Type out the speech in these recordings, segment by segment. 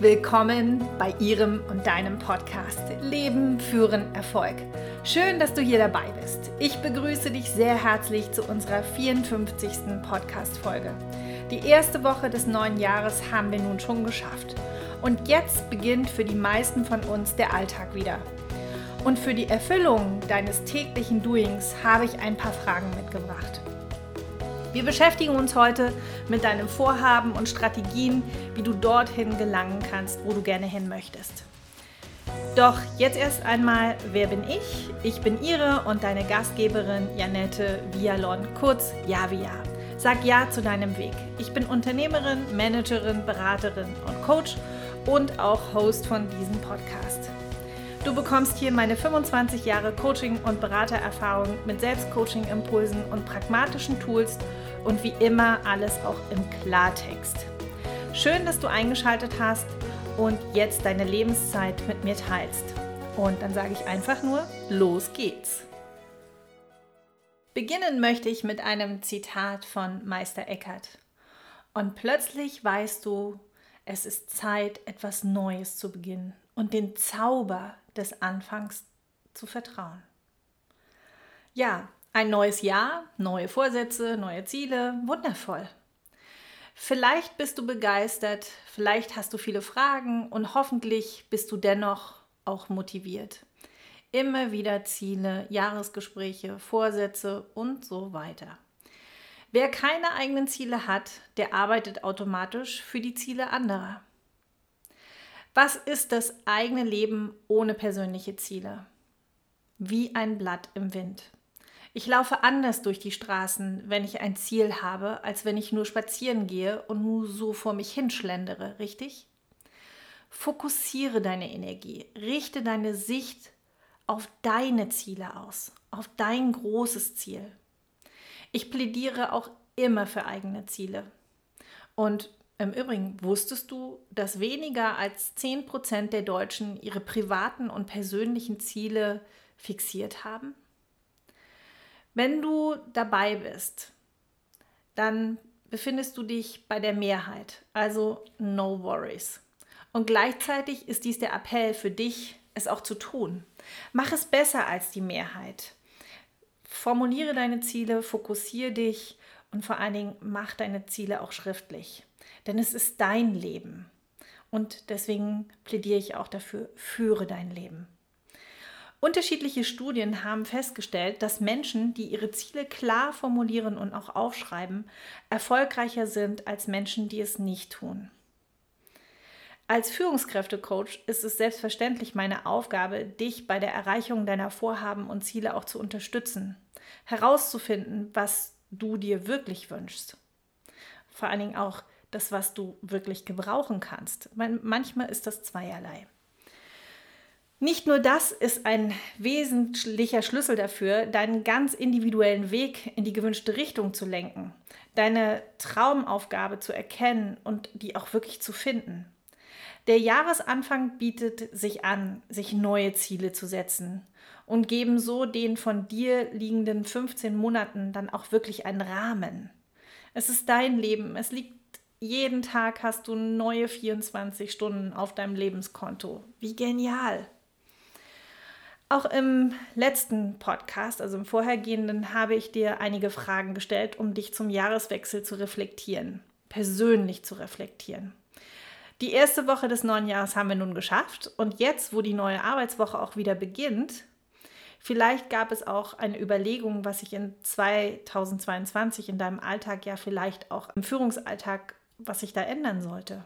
willkommen bei Ihrem und deinem Podcast Leben führen Erfolg. Schön, dass du hier dabei bist. Ich begrüße dich sehr herzlich zu unserer 54. Podcast-Folge. Die erste Woche des neuen Jahres haben wir nun schon geschafft. Und jetzt beginnt für die meisten von uns der Alltag wieder. Und für die Erfüllung deines täglichen Doings habe ich ein paar Fragen mitgebracht. Wir beschäftigen uns heute mit deinem Vorhaben und Strategien, wie du dorthin gelangen kannst, wo du gerne hin möchtest. Doch jetzt erst einmal, wer bin ich? Ich bin Ihre und deine Gastgeberin Janette Vialon, kurz Javia. Sag Ja zu deinem Weg. Ich bin Unternehmerin, Managerin, Beraterin und Coach und auch Host von diesem Podcast. Du bekommst hier meine 25 Jahre Coaching- und Beratererfahrung mit Selbstcoaching-Impulsen und pragmatischen Tools und wie immer alles auch im Klartext. Schön, dass du eingeschaltet hast und jetzt deine Lebenszeit mit mir teilst. Und dann sage ich einfach nur, los geht's. Beginnen möchte ich mit einem Zitat von Meister Eckhart. Und plötzlich weißt du, es ist Zeit, etwas Neues zu beginnen und den Zauber des Anfangs zu vertrauen. Ja, ein neues Jahr, neue Vorsätze, neue Ziele, wundervoll. Vielleicht bist du begeistert, vielleicht hast du viele Fragen und hoffentlich bist du dennoch auch motiviert. Immer wieder Ziele, Jahresgespräche, Vorsätze und so weiter. Wer keine eigenen Ziele hat, der arbeitet automatisch für die Ziele anderer. Was ist das eigene Leben ohne persönliche Ziele? Wie ein Blatt im Wind. Ich laufe anders durch die Straßen, wenn ich ein Ziel habe, als wenn ich nur spazieren gehe und nur so vor mich hinschlendere, richtig? Fokussiere deine Energie, richte deine Sicht auf deine Ziele aus, auf dein großes Ziel. Ich plädiere auch immer für eigene Ziele. Und im Übrigen, wusstest du, dass weniger als 10% der Deutschen ihre privaten und persönlichen Ziele fixiert haben? Wenn du dabei bist, dann befindest du dich bei der Mehrheit, also no worries. Und gleichzeitig ist dies der Appell für dich, es auch zu tun. Mach es besser als die Mehrheit. Formuliere deine Ziele, fokussiere dich und vor allen Dingen mach deine Ziele auch schriftlich. Denn es ist dein Leben. Und deswegen plädiere ich auch dafür, führe dein Leben. Unterschiedliche Studien haben festgestellt, dass Menschen, die ihre Ziele klar formulieren und auch aufschreiben, erfolgreicher sind als Menschen, die es nicht tun. Als Führungskräftecoach ist es selbstverständlich meine Aufgabe, dich bei der Erreichung deiner Vorhaben und Ziele auch zu unterstützen, herauszufinden, was du dir wirklich wünschst. Vor allen Dingen auch das, was du wirklich gebrauchen kannst. Manchmal ist das zweierlei. Nicht nur das ist ein wesentlicher Schlüssel dafür, deinen ganz individuellen Weg in die gewünschte Richtung zu lenken, deine Traumaufgabe zu erkennen und die auch wirklich zu finden. Der Jahresanfang bietet sich an, sich neue Ziele zu setzen und geben so den von dir liegenden 15 Monaten dann auch wirklich einen Rahmen. Es ist dein Leben, es liegt jeden Tag hast du neue 24 Stunden auf deinem Lebenskonto. Wie genial! Auch im letzten Podcast, also im vorhergehenden, habe ich dir einige Fragen gestellt, um dich zum Jahreswechsel zu reflektieren, persönlich zu reflektieren. Die erste Woche des neuen Jahres haben wir nun geschafft und jetzt, wo die neue Arbeitswoche auch wieder beginnt, vielleicht gab es auch eine Überlegung, was sich in 2022 in deinem Alltag ja vielleicht auch im Führungsalltag, was sich da ändern sollte.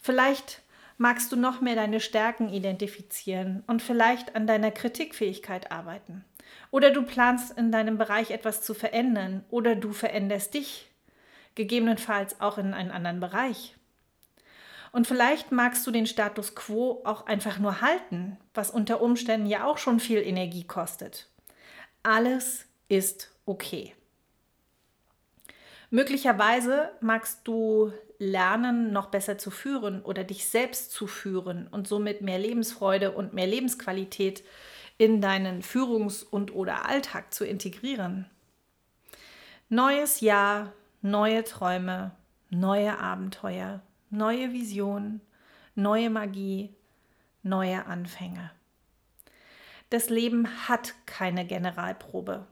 Vielleicht magst du noch mehr deine Stärken identifizieren und vielleicht an deiner Kritikfähigkeit arbeiten. Oder du planst in deinem Bereich etwas zu verändern oder du veränderst dich, gegebenenfalls auch in einen anderen Bereich. Und vielleicht magst du den Status quo auch einfach nur halten, was unter Umständen ja auch schon viel Energie kostet. Alles ist okay. Möglicherweise magst du lernen, noch besser zu führen oder dich selbst zu führen und somit mehr Lebensfreude und mehr Lebensqualität in deinen Führungs- und oder Alltag zu integrieren. Neues Jahr, neue Träume, neue Abenteuer, neue Visionen, neue Magie, neue Anfänge. Das Leben hat keine Generalprobe.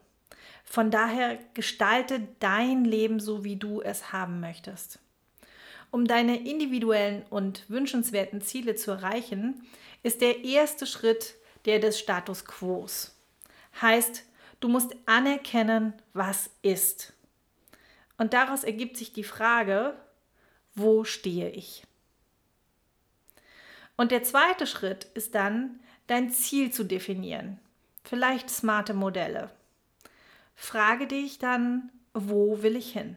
Von daher gestalte dein Leben so, wie du es haben möchtest. Um deine individuellen und wünschenswerten Ziele zu erreichen, ist der erste Schritt der des Status quo. Heißt, du musst anerkennen, was ist. Und daraus ergibt sich die Frage, wo stehe ich? Und der zweite Schritt ist dann, dein Ziel zu definieren. Vielleicht smarte Modelle. Frage dich dann, wo will ich hin?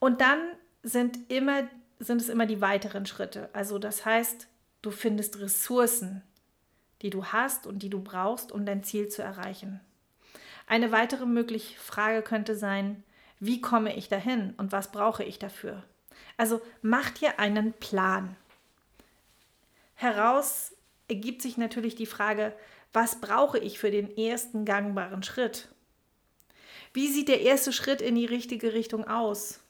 Und dann sind, immer, sind es immer die weiteren Schritte. Also das heißt, du findest Ressourcen, die du hast und die du brauchst, um dein Ziel zu erreichen. Eine weitere mögliche Frage könnte sein, wie komme ich dahin und was brauche ich dafür? Also mach dir einen Plan. Heraus ergibt sich natürlich die Frage, was brauche ich für den ersten gangbaren Schritt? Wie sieht der erste Schritt in die richtige Richtung aus?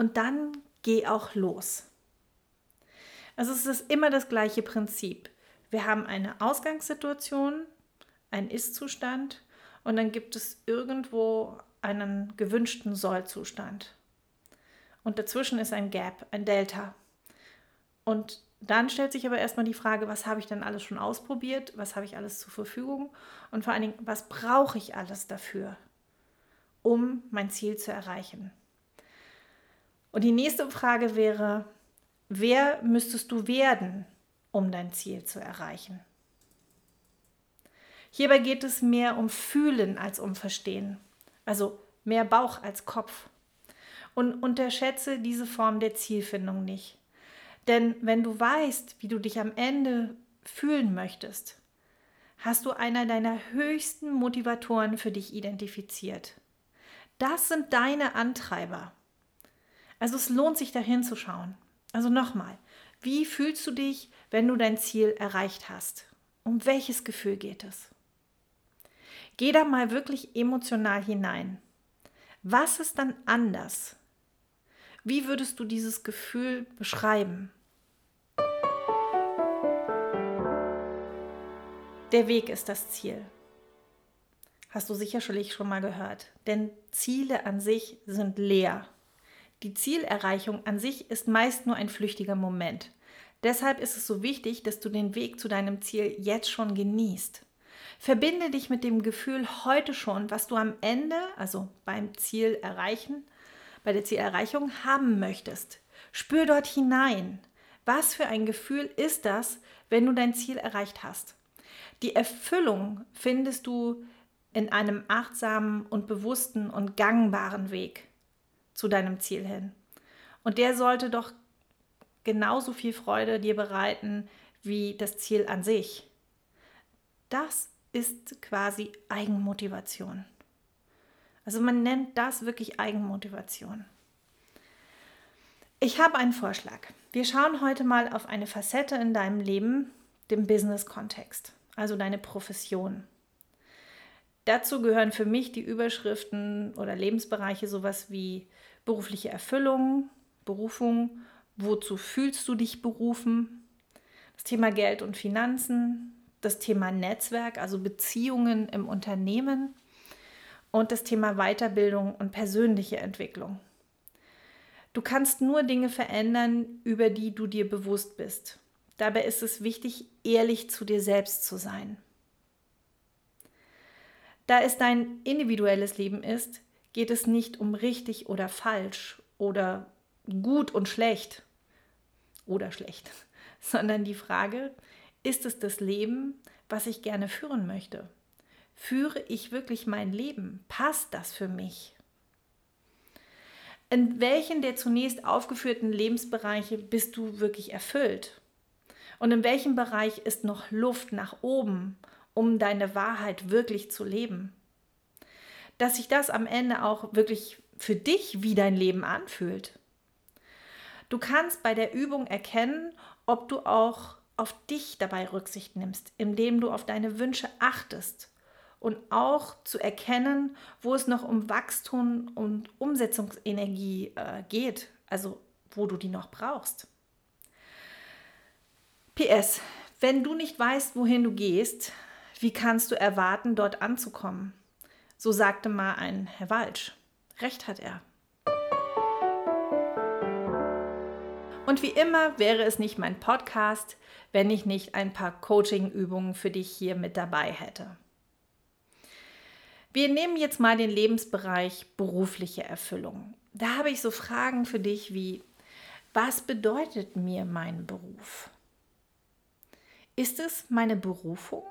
Und dann geh auch los. Also es ist immer das gleiche Prinzip. Wir haben eine Ausgangssituation, einen Ist-Zustand und dann gibt es irgendwo einen gewünschten Soll-Zustand. Und dazwischen ist ein Gap, ein Delta. Und dann stellt sich aber erstmal die Frage, was habe ich denn alles schon ausprobiert? Was habe ich alles zur Verfügung? Und vor allen Dingen, was brauche ich alles dafür, um mein Ziel zu erreichen? Und die nächste Frage wäre, wer müsstest du werden, um dein Ziel zu erreichen. Hierbei geht es mehr um Fühlen als um Verstehen, also mehr Bauch als Kopf. Und unterschätze diese Form der Zielfindung nicht. Denn wenn du weißt, wie du dich am Ende fühlen möchtest, hast du einer deiner höchsten Motivatoren für dich identifiziert. Das sind deine Antreiber. Also es lohnt sich dahin zu schauen. Also nochmal, wie fühlst du dich, wenn du dein Ziel erreicht hast? Um welches Gefühl geht es? Geh da mal wirklich emotional hinein. Was ist dann anders? Wie würdest du dieses Gefühl beschreiben? Der Weg ist das Ziel. Hast du sicherlich schon mal gehört. Denn Ziele an sich sind leer. Die Zielerreichung an sich ist meist nur ein flüchtiger Moment. Deshalb ist es so wichtig, dass du den Weg zu deinem Ziel jetzt schon genießt. Verbinde dich mit dem Gefühl heute schon, was du am Ende, also beim Ziel erreichen, bei der Zielerreichung haben möchtest. Spür dort hinein. Was für ein Gefühl ist das, wenn du dein Ziel erreicht hast? Die Erfüllung findest du in einem achtsamen und bewussten und gangbaren Weg zu deinem Ziel hin. Und der sollte doch genauso viel Freude dir bereiten wie das Ziel an sich. Das ist quasi Eigenmotivation. Also man nennt das wirklich Eigenmotivation. Ich habe einen Vorschlag. Wir schauen heute mal auf eine Facette in deinem Leben, dem Business-Kontext, also deine Profession. Dazu gehören für mich die Überschriften oder Lebensbereiche sowas wie berufliche Erfüllung, Berufung, wozu fühlst du dich berufen, das Thema Geld und Finanzen, das Thema Netzwerk, also Beziehungen im Unternehmen und das Thema Weiterbildung und persönliche Entwicklung. Du kannst nur Dinge verändern, über die du dir bewusst bist. Dabei ist es wichtig, ehrlich zu dir selbst zu sein. Da es dein individuelles Leben ist, geht es nicht um richtig oder falsch oder gut und schlecht oder schlecht, sondern die Frage, ist es das Leben, was ich gerne führen möchte? Führe ich wirklich mein Leben? Passt das für mich? In welchen der zunächst aufgeführten Lebensbereiche bist du wirklich erfüllt? Und in welchem Bereich ist noch Luft nach oben, um deine Wahrheit wirklich zu leben? Dass sich das am Ende auch wirklich für dich wie dein Leben anfühlt. Du kannst bei der Übung erkennen, ob du auch auf dich dabei Rücksicht nimmst, indem du auf deine Wünsche achtest und auch zu erkennen, wo es noch um Wachstum und Umsetzungsenergie äh, geht, also wo du die noch brauchst. PS, wenn du nicht weißt, wohin du gehst, wie kannst du erwarten, dort anzukommen? So sagte mal ein Herr Walsch. Recht hat er. Und wie immer wäre es nicht mein Podcast, wenn ich nicht ein paar Coaching-Übungen für dich hier mit dabei hätte. Wir nehmen jetzt mal den Lebensbereich berufliche Erfüllung. Da habe ich so Fragen für dich wie, was bedeutet mir mein Beruf? Ist es meine Berufung?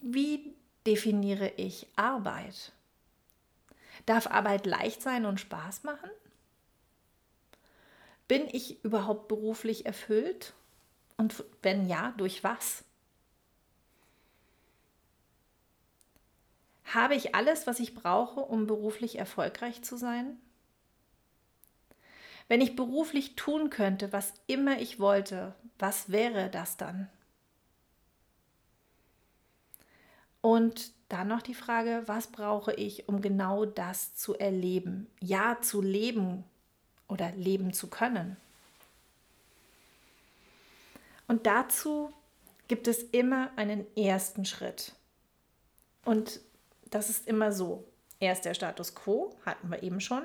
Wie definiere ich Arbeit? Darf Arbeit leicht sein und Spaß machen? Bin ich überhaupt beruflich erfüllt? Und wenn ja, durch was? Habe ich alles, was ich brauche, um beruflich erfolgreich zu sein? Wenn ich beruflich tun könnte, was immer ich wollte, was wäre das dann? Und dann noch die Frage, was brauche ich, um genau das zu erleben? Ja, zu leben oder leben zu können. Und dazu gibt es immer einen ersten Schritt. Und das ist immer so. Erst der Status quo, hatten wir eben schon,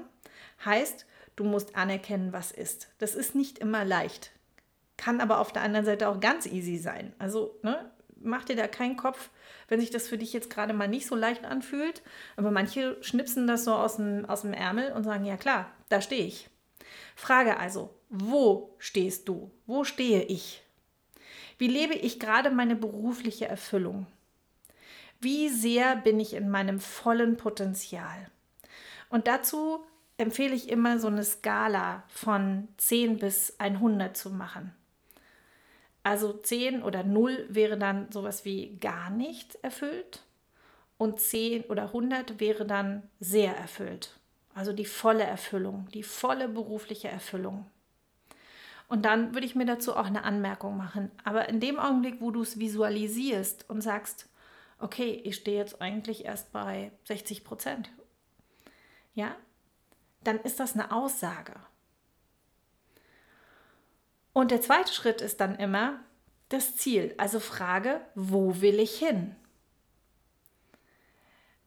heißt, du musst anerkennen, was ist. Das ist nicht immer leicht, kann aber auf der anderen Seite auch ganz easy sein. Also ne, mach dir da keinen Kopf, wenn sich das für dich jetzt gerade mal nicht so leicht anfühlt. Aber manche schnipsen das so aus dem, aus dem Ärmel und sagen, ja klar, da stehe ich. Frage also, wo stehst du? Wo stehe ich? Wie lebe ich gerade meine berufliche Erfüllung? Wie sehr bin ich in meinem vollen Potenzial? Und dazu empfehle ich immer so eine Skala von 10 bis 100 zu machen. Also 10 oder 0 wäre dann sowas wie gar nicht erfüllt und 10 oder 100 wäre dann sehr erfüllt. Also die volle Erfüllung, die volle berufliche Erfüllung. Und dann würde ich mir dazu auch eine Anmerkung machen. Aber in dem Augenblick, wo du es visualisierst und sagst, okay, ich stehe jetzt eigentlich erst bei 60 Prozent, ja, dann ist das eine Aussage. Und der zweite Schritt ist dann immer das Ziel. Also Frage, wo will ich hin?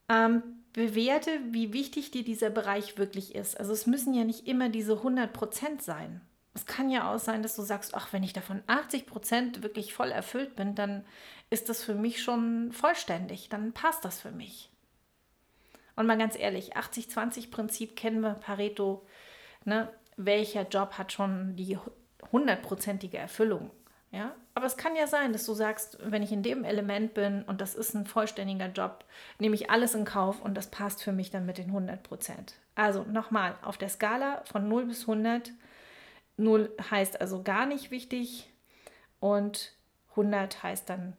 Ähm, bewerte, wie wichtig dir dieser Bereich wirklich ist. Also es müssen ja nicht immer diese 100 Prozent sein. Es kann ja auch sein, dass du sagst, ach, wenn ich davon 80 Prozent wirklich voll erfüllt bin, dann ist das für mich schon vollständig, dann passt das für mich. Und mal ganz ehrlich, 80-20-Prinzip kennen wir, Pareto, ne? welcher Job hat schon die hundertprozentige Erfüllung? Ja? Aber es kann ja sein, dass du sagst, wenn ich in dem Element bin und das ist ein vollständiger Job, nehme ich alles in Kauf und das passt für mich dann mit den 100 Prozent. Also nochmal, auf der Skala von 0 bis 100, 0 heißt also gar nicht wichtig und 100 heißt dann,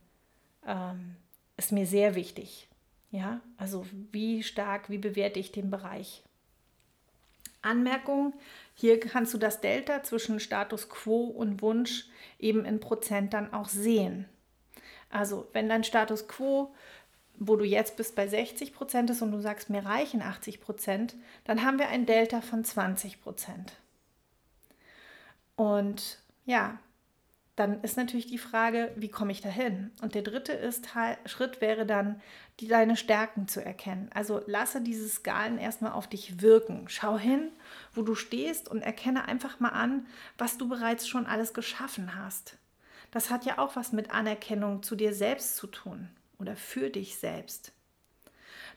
ähm, ist mir sehr wichtig. Ja, also wie stark, wie bewerte ich den Bereich? Anmerkung, hier kannst du das Delta zwischen Status quo und Wunsch eben in Prozent dann auch sehen. Also wenn dein Status quo, wo du jetzt bist, bei 60 Prozent ist und du sagst, mir reichen 80 Prozent, dann haben wir ein Delta von 20 Prozent. Und ja, dann ist natürlich die Frage, wie komme ich dahin? Und der dritte ist, Schritt wäre dann, die, deine Stärken zu erkennen. Also lasse diese Skalen erstmal auf dich wirken. Schau hin, wo du stehst und erkenne einfach mal an, was du bereits schon alles geschaffen hast. Das hat ja auch was mit Anerkennung zu dir selbst zu tun oder für dich selbst.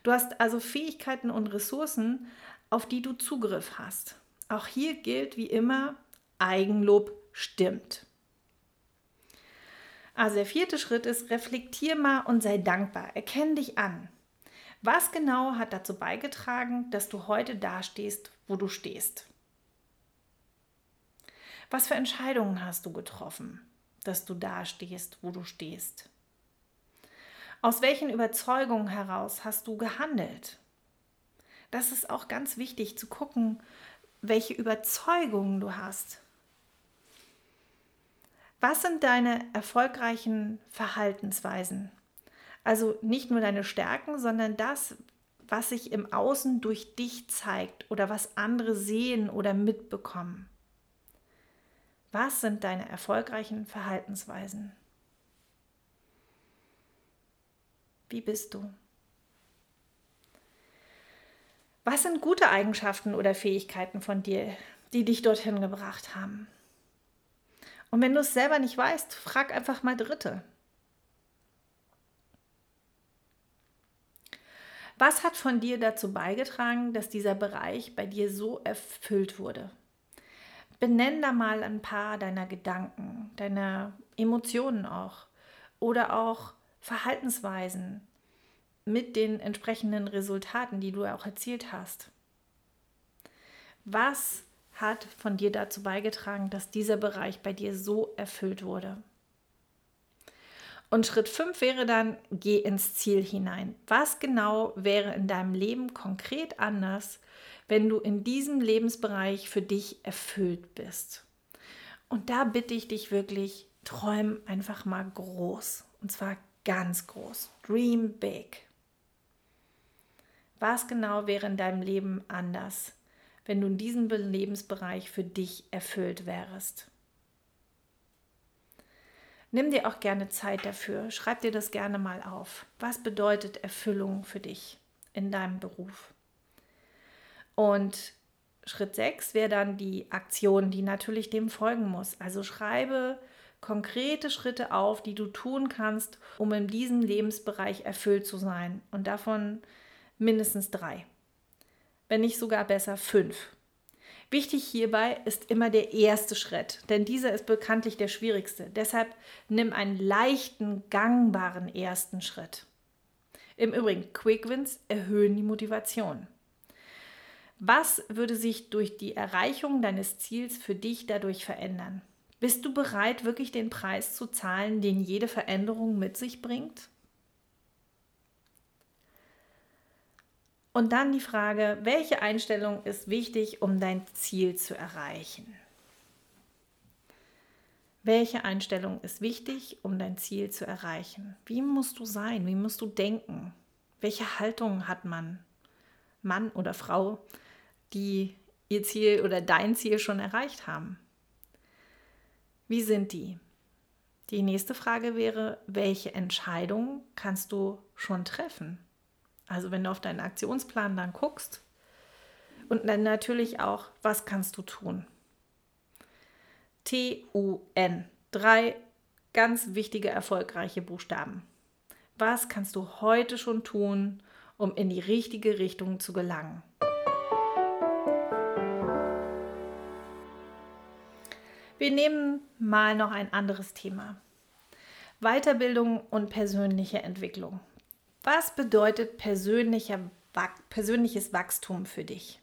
Du hast also Fähigkeiten und Ressourcen, auf die du Zugriff hast. Auch hier gilt wie immer, Eigenlob stimmt. Also der vierte Schritt ist, reflektier mal und sei dankbar. Erkenn dich an. Was genau hat dazu beigetragen, dass du heute dastehst, wo du stehst? Was für Entscheidungen hast du getroffen, dass du dastehst, wo du stehst? Aus welchen Überzeugungen heraus hast du gehandelt? Das ist auch ganz wichtig zu gucken, welche Überzeugungen du hast. Was sind deine erfolgreichen Verhaltensweisen? Also nicht nur deine Stärken, sondern das, was sich im Außen durch dich zeigt oder was andere sehen oder mitbekommen. Was sind deine erfolgreichen Verhaltensweisen? Wie bist du? Was sind gute Eigenschaften oder Fähigkeiten von dir, die dich dorthin gebracht haben? Und wenn du es selber nicht weißt, frag einfach mal Dritte. Was hat von dir dazu beigetragen, dass dieser Bereich bei dir so erfüllt wurde? Benenn da mal ein paar deiner Gedanken, deiner Emotionen auch oder auch Verhaltensweisen mit den entsprechenden Resultaten, die du auch erzielt hast. Was hat von dir dazu beigetragen, dass dieser Bereich bei dir so erfüllt wurde? Und Schritt 5 wäre dann, geh ins Ziel hinein. Was genau wäre in deinem Leben konkret anders, wenn du in diesem Lebensbereich für dich erfüllt bist? Und da bitte ich dich wirklich, träum einfach mal groß. Und zwar ganz groß. Dream big. Was genau wäre in deinem Leben anders, wenn du in diesem Lebensbereich für dich erfüllt wärst? Nimm dir auch gerne Zeit dafür. Schreib dir das gerne mal auf. Was bedeutet Erfüllung für dich in deinem Beruf? Und Schritt 6 wäre dann die Aktion, die natürlich dem folgen muss. Also schreibe konkrete Schritte auf, die du tun kannst, um in diesem Lebensbereich erfüllt zu sein. Und davon mindestens drei. Wenn nicht sogar besser fünf. Wichtig hierbei ist immer der erste Schritt, denn dieser ist bekanntlich der schwierigste. Deshalb nimm einen leichten, gangbaren ersten Schritt. Im Übrigen, Quick Wins erhöhen die Motivation. Was würde sich durch die Erreichung deines Ziels für dich dadurch verändern? Bist du bereit, wirklich den Preis zu zahlen, den jede Veränderung mit sich bringt? Und dann die Frage, welche Einstellung ist wichtig, um dein Ziel zu erreichen? Welche Einstellung ist wichtig, um dein Ziel zu erreichen? Wie musst du sein? Wie musst du denken? Welche Haltung hat man, Mann oder Frau, die ihr Ziel oder dein Ziel schon erreicht haben? Wie sind die? Die nächste Frage wäre, welche Entscheidung kannst du schon treffen? Also wenn du auf deinen Aktionsplan dann guckst und dann natürlich auch, was kannst du tun? T-U-N. Drei ganz wichtige, erfolgreiche Buchstaben. Was kannst du heute schon tun, um in die richtige Richtung zu gelangen? Wir nehmen mal noch ein anderes Thema. Weiterbildung und persönliche Entwicklung. Was bedeutet persönliches Wachstum für dich?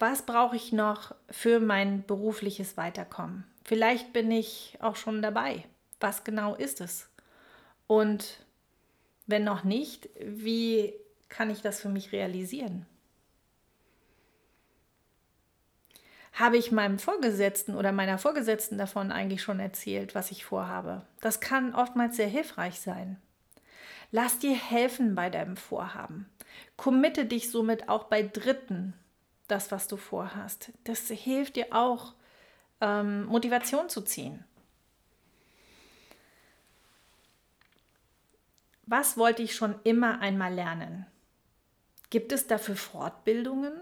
Was brauche ich noch für mein berufliches Weiterkommen? Vielleicht bin ich auch schon dabei. Was genau ist es? Und wenn noch nicht, wie kann ich das für mich realisieren? Habe ich meinem Vorgesetzten oder meiner Vorgesetzten davon eigentlich schon erzählt, was ich vorhabe. Das kann oftmals sehr hilfreich sein. Lass dir helfen bei deinem Vorhaben. Committe dich somit auch bei Dritten, das, was du vorhast. Das hilft dir auch, ähm, Motivation zu ziehen. Was wollte ich schon immer einmal lernen? Gibt es dafür Fortbildungen?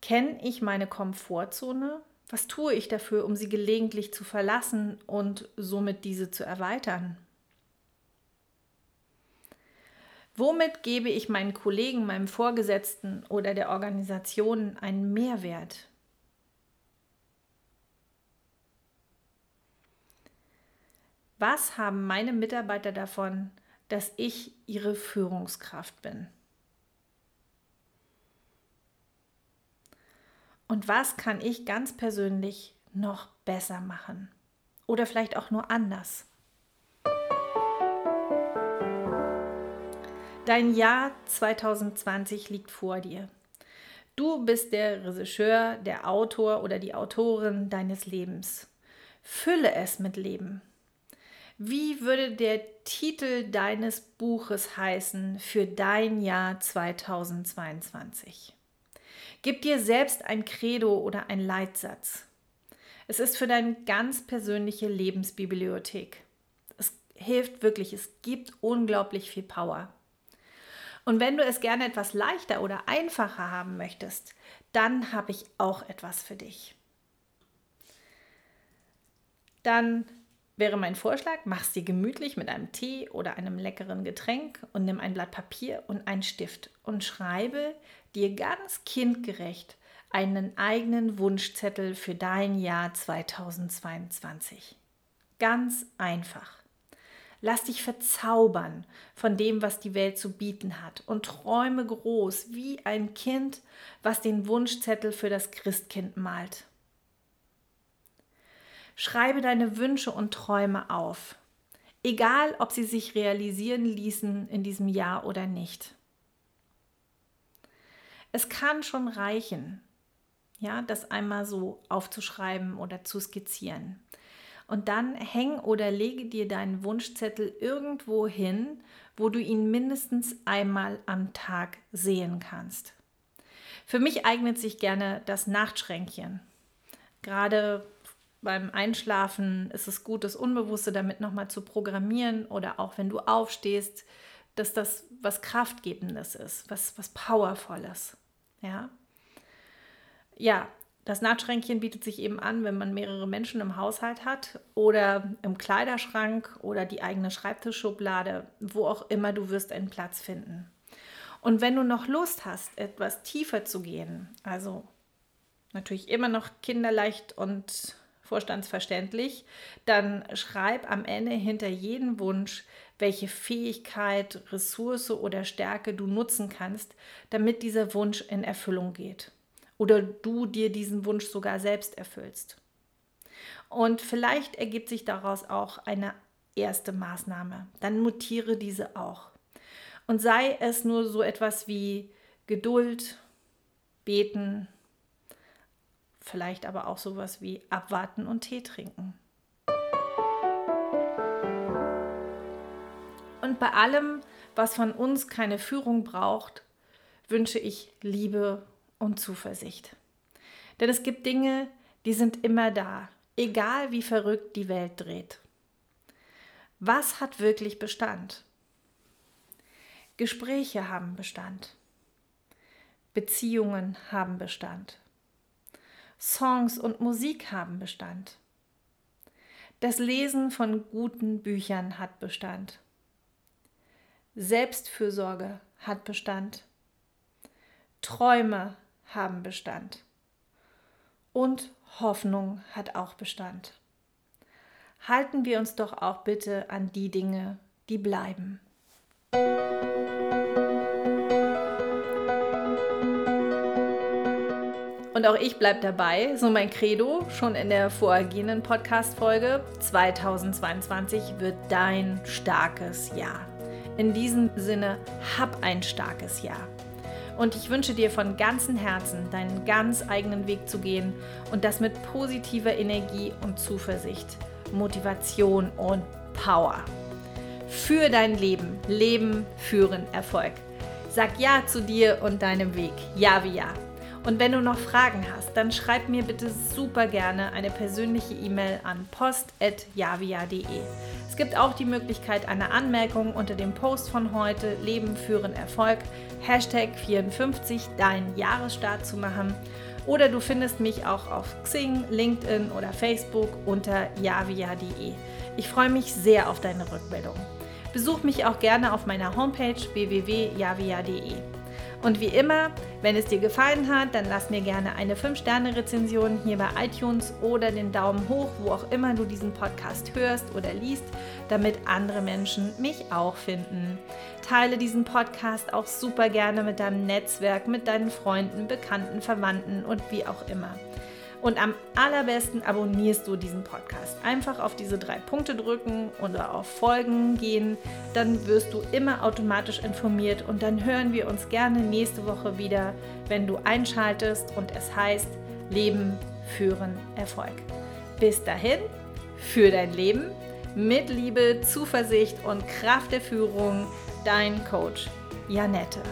Kenne ich meine Komfortzone? Was tue ich dafür, um sie gelegentlich zu verlassen und somit diese zu erweitern? Womit gebe ich meinen Kollegen, meinem Vorgesetzten oder der Organisation einen Mehrwert? Was haben meine Mitarbeiter davon, dass ich ihre Führungskraft bin? Und was kann ich ganz persönlich noch besser machen? Oder vielleicht auch nur anders? Dein Jahr 2020 liegt vor dir. Du bist der Regisseur, der Autor oder die Autorin deines Lebens. Fülle es mit Leben. Wie würde der Titel deines Buches heißen für dein Jahr 2022? Gib dir selbst ein Credo oder ein Leitsatz. Es ist für deine ganz persönliche Lebensbibliothek. Es hilft wirklich, es gibt unglaublich viel Power. Und wenn du es gerne etwas leichter oder einfacher haben möchtest, dann habe ich auch etwas für dich. Dann wäre mein Vorschlag, mach es dir gemütlich mit einem Tee oder einem leckeren Getränk und nimm ein Blatt Papier und einen Stift und schreibe dir ganz kindgerecht einen eigenen Wunschzettel für dein Jahr 2022. Ganz einfach. Lass dich verzaubern von dem, was die Welt zu bieten hat und träume groß wie ein Kind, was den Wunschzettel für das Christkind malt. Schreibe deine Wünsche und Träume auf, egal ob sie sich realisieren ließen in diesem Jahr oder nicht. Es kann schon reichen, ja, das einmal so aufzuschreiben oder zu skizzieren. Und dann häng oder lege dir deinen Wunschzettel irgendwo hin, wo du ihn mindestens einmal am Tag sehen kannst. Für mich eignet sich gerne das Nachtschränkchen. Gerade beim Einschlafen ist es gut, das Unbewusste damit nochmal zu programmieren oder auch wenn du aufstehst, dass das was Kraftgebendes ist, was, was Powervolles. Ja. Ja, das Nachtschränkchen bietet sich eben an, wenn man mehrere Menschen im Haushalt hat oder im Kleiderschrank oder die eigene Schreibtischschublade, wo auch immer du wirst einen Platz finden. Und wenn du noch Lust hast, etwas tiefer zu gehen, also natürlich immer noch kinderleicht und vorstandsverständlich, dann schreib am Ende hinter jeden Wunsch, welche Fähigkeit, Ressource oder Stärke du nutzen kannst, damit dieser Wunsch in Erfüllung geht oder du dir diesen Wunsch sogar selbst erfüllst. Und vielleicht ergibt sich daraus auch eine erste Maßnahme. Dann mutiere diese auch. Und sei es nur so etwas wie Geduld, beten, vielleicht aber auch sowas wie abwarten und Tee trinken. Bei allem, was von uns keine Führung braucht, wünsche ich Liebe und Zuversicht. Denn es gibt Dinge, die sind immer da, egal wie verrückt die Welt dreht. Was hat wirklich Bestand? Gespräche haben Bestand. Beziehungen haben Bestand. Songs und Musik haben Bestand. Das Lesen von guten Büchern hat Bestand. Selbstfürsorge hat Bestand. Träume haben Bestand. Und Hoffnung hat auch Bestand. Halten wir uns doch auch bitte an die Dinge, die bleiben. Und auch ich bleibe dabei, so mein Credo, schon in der vorhergehenden Podcast-Folge. 2022 wird dein starkes Jahr. In diesem Sinne, hab ein starkes Jahr. Und ich wünsche dir von ganzem Herzen, deinen ganz eigenen Weg zu gehen und das mit positiver Energie und Zuversicht, Motivation und Power. Für dein Leben, Leben, Führen, Erfolg. Sag Ja zu dir und deinem Weg. Ja wie Ja. Und wenn du noch Fragen hast, dann schreib mir bitte super gerne eine persönliche E-Mail an post.javia.de. Es gibt auch die Möglichkeit einer Anmerkung unter dem Post von heute Leben führen Erfolg, Hashtag 54 deinen Jahresstart zu machen. Oder du findest mich auch auf Xing, LinkedIn oder Facebook unter javia.de. Ich freue mich sehr auf deine Rückmeldung. Besuch mich auch gerne auf meiner Homepage www.javia.de. Und wie immer, wenn es dir gefallen hat, dann lass mir gerne eine 5-Sterne-Rezension hier bei iTunes oder den Daumen hoch, wo auch immer du diesen Podcast hörst oder liest, damit andere Menschen mich auch finden. Teile diesen Podcast auch super gerne mit deinem Netzwerk, mit deinen Freunden, Bekannten, Verwandten und wie auch immer. Und am allerbesten abonnierst du diesen Podcast. Einfach auf diese drei Punkte drücken oder auf Folgen gehen. Dann wirst du immer automatisch informiert und dann hören wir uns gerne nächste Woche wieder, wenn du einschaltest und es heißt Leben, Führen, Erfolg. Bis dahin, für dein Leben mit Liebe, Zuversicht und Kraft der Führung, dein Coach Janette.